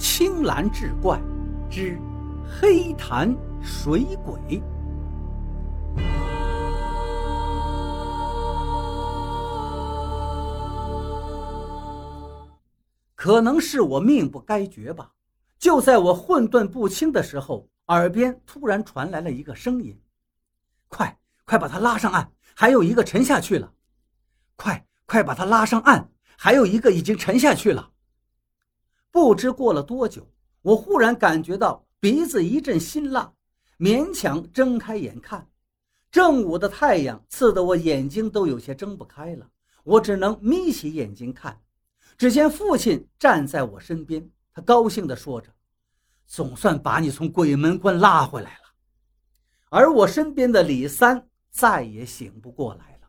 青蓝志怪之黑潭水鬼。可能是我命不该绝吧。就在我混沌不清的时候，耳边突然传来了一个声音：“快，快把他拉上岸！还有一个沉下去了。快，快把他拉上岸！还有一个已经沉下去了。”不知过了多久，我忽然感觉到鼻子一阵辛辣，勉强睁开眼看，正午的太阳刺得我眼睛都有些睁不开了，我只能眯起眼睛看。只见父亲站在我身边，他高兴地说着：“总算把你从鬼门关拉回来了。”而我身边的李三再也醒不过来了。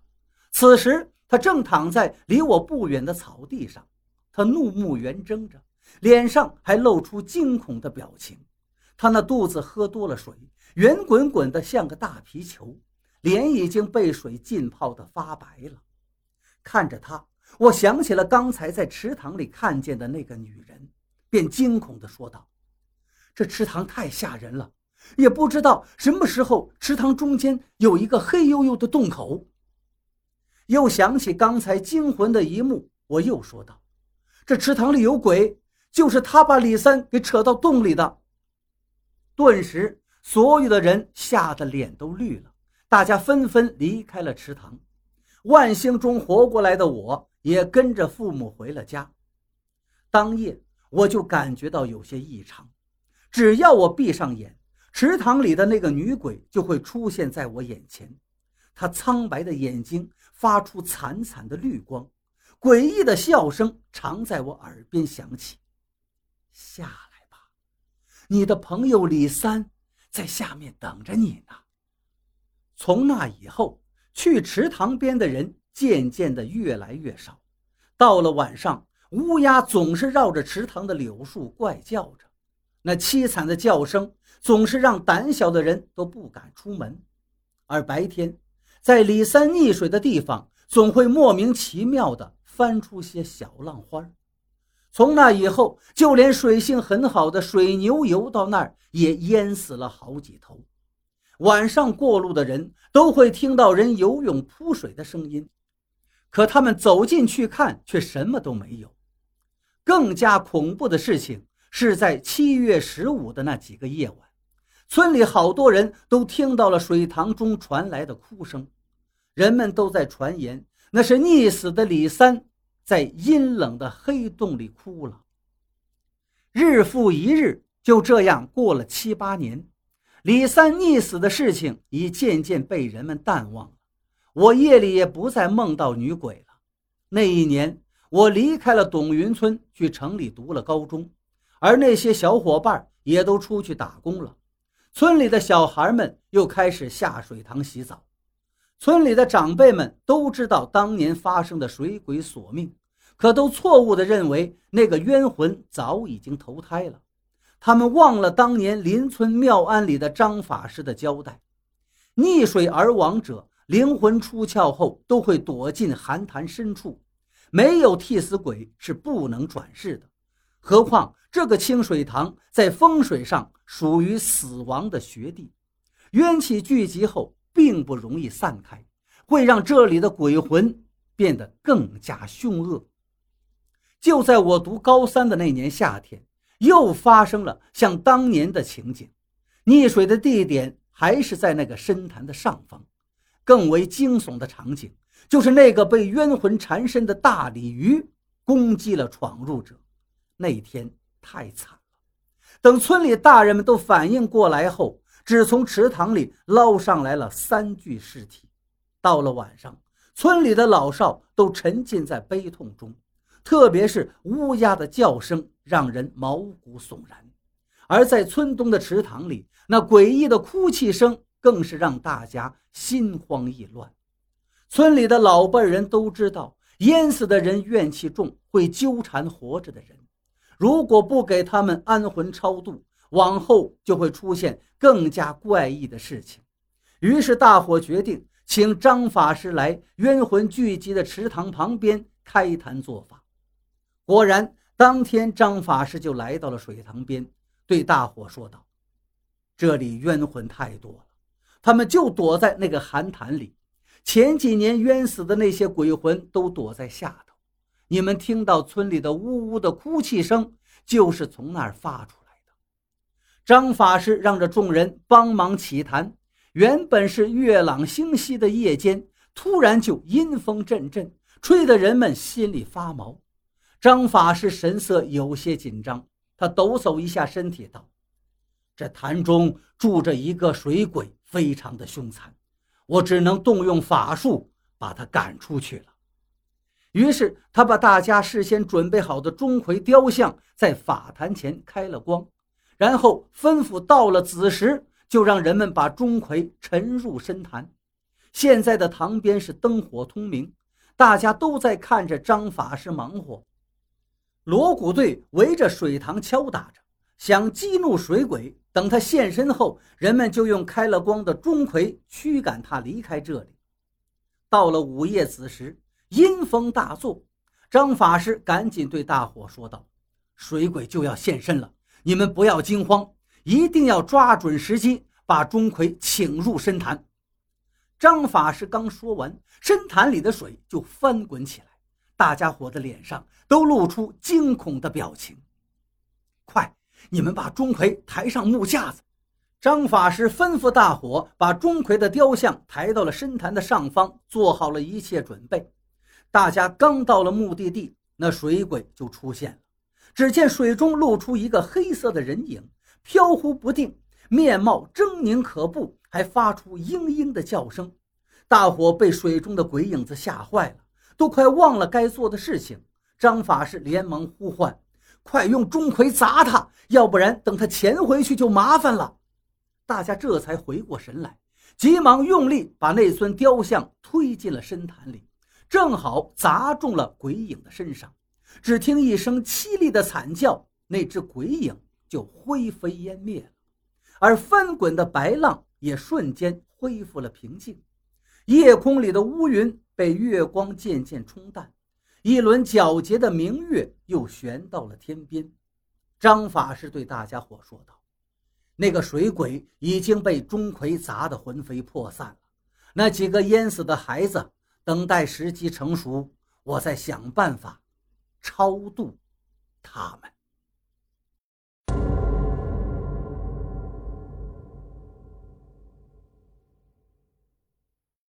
此时，他正躺在离我不远的草地上，他怒目圆睁着，脸上还露出惊恐的表情。他那肚子喝多了水，圆滚滚的像个大皮球，脸已经被水浸泡得发白了。看着他。我想起了刚才在池塘里看见的那个女人，便惊恐地说道：“这池塘太吓人了，也不知道什么时候池塘中间有一个黑黝黝的洞口。”又想起刚才惊魂的一幕，我又说道：“这池塘里有鬼，就是他把李三给扯到洞里的。”顿时，所有的人吓得脸都绿了，大家纷纷离开了池塘。万幸中活过来的我。也跟着父母回了家。当夜，我就感觉到有些异常。只要我闭上眼，池塘里的那个女鬼就会出现在我眼前。她苍白的眼睛发出惨惨的绿光，诡异的笑声常在我耳边响起：“下来吧，你的朋友李三在下面等着你呢。”从那以后，去池塘边的人。渐渐的越来越少，到了晚上，乌鸦总是绕着池塘的柳树怪叫着，那凄惨的叫声总是让胆小的人都不敢出门。而白天，在李三溺水的地方，总会莫名其妙的翻出些小浪花。从那以后，就连水性很好的水牛游到那儿，也淹死了好几头。晚上过路的人都会听到人游泳扑水的声音。可他们走进去看，却什么都没有。更加恐怖的事情是在七月十五的那几个夜晚，村里好多人都听到了水塘中传来的哭声，人们都在传言那是溺死的李三在阴冷的黑洞里哭了。日复一日，就这样过了七八年，李三溺死的事情已渐渐被人们淡忘。我夜里也不再梦到女鬼了。那一年，我离开了董云村，去城里读了高中，而那些小伙伴也都出去打工了。村里的小孩们又开始下水塘洗澡。村里的长辈们都知道当年发生的水鬼索命，可都错误地认为那个冤魂早已经投胎了。他们忘了当年邻村庙庵里的张法师的交代：溺水而亡者。灵魂出窍后都会躲进寒潭深处，没有替死鬼是不能转世的。何况这个清水塘在风水上属于死亡的穴地，冤气聚集后并不容易散开，会让这里的鬼魂变得更加凶恶。就在我读高三的那年夏天，又发生了像当年的情景，溺水的地点还是在那个深潭的上方。更为惊悚的场景，就是那个被冤魂缠身的大鲤鱼攻击了闯入者。那天太惨了。等村里大人们都反应过来后，只从池塘里捞上来了三具尸体。到了晚上，村里的老少都沉浸在悲痛中，特别是乌鸦的叫声让人毛骨悚然。而在村东的池塘里，那诡异的哭泣声。更是让大家心慌意乱。村里的老辈人都知道，淹死的人怨气重，会纠缠活着的人。如果不给他们安魂超度，往后就会出现更加怪异的事情。于是大伙决定请张法师来冤魂聚集的池塘旁边开坛做法。果然，当天，张法师就来到了水塘边，对大伙说道：“这里冤魂太多了，他们就躲在那个寒潭里。前几年冤死的那些鬼魂都躲在下头。你们听到村里的呜呜的哭泣声，就是从那儿发出。”张法师让着众人帮忙起坛。原本是月朗星稀的夜间，突然就阴风阵阵，吹得人们心里发毛。张法师神色有些紧张，他抖擞一下身体，道：“这潭中住着一个水鬼，非常的凶残，我只能动用法术把他赶出去了。”于是他把大家事先准备好的钟馗雕像在法坛前开了光，然后吩咐到了子时，就让人们把钟馗沉入深潭。现在的塘边是灯火通明，大家都在看着张法师忙活。锣鼓队围着水塘敲打着，想激怒水鬼。等他现身后，人们就用开了光的钟馗驱赶他离开这里。到了午夜子时，阴风大作，张法师赶紧对大伙说道：“水鬼就要现身了，你们不要惊慌，一定要抓准时机，把钟馗请入深潭。”张法师刚说完，深潭里的水就翻滚起来。大家伙的脸上都露出惊恐的表情。快，你们把钟馗抬上木架子。张法师吩咐大伙把钟馗的雕像抬到了深潭的上方，做好了一切准备。大家刚到了目的地，那水鬼就出现了。只见水中露出一个黑色的人影，飘忽不定，面貌狰狞可怖，还发出嘤嘤的叫声。大伙被水中的鬼影子吓坏了。都快忘了该做的事情，张法师连忙呼唤：“快用钟馗砸他，要不然等他潜回去就麻烦了。”大家这才回过神来，急忙用力把那尊雕像推进了深潭里，正好砸中了鬼影的身上。只听一声凄厉的惨叫，那只鬼影就灰飞烟灭了，而翻滚的白浪也瞬间恢复了平静。夜空里的乌云。被月光渐渐冲淡，一轮皎洁的明月又悬到了天边。张法师对大家伙说道：“那个水鬼已经被钟馗砸得魂飞魄散了，那几个淹死的孩子，等待时机成熟，我再想办法超度他们。”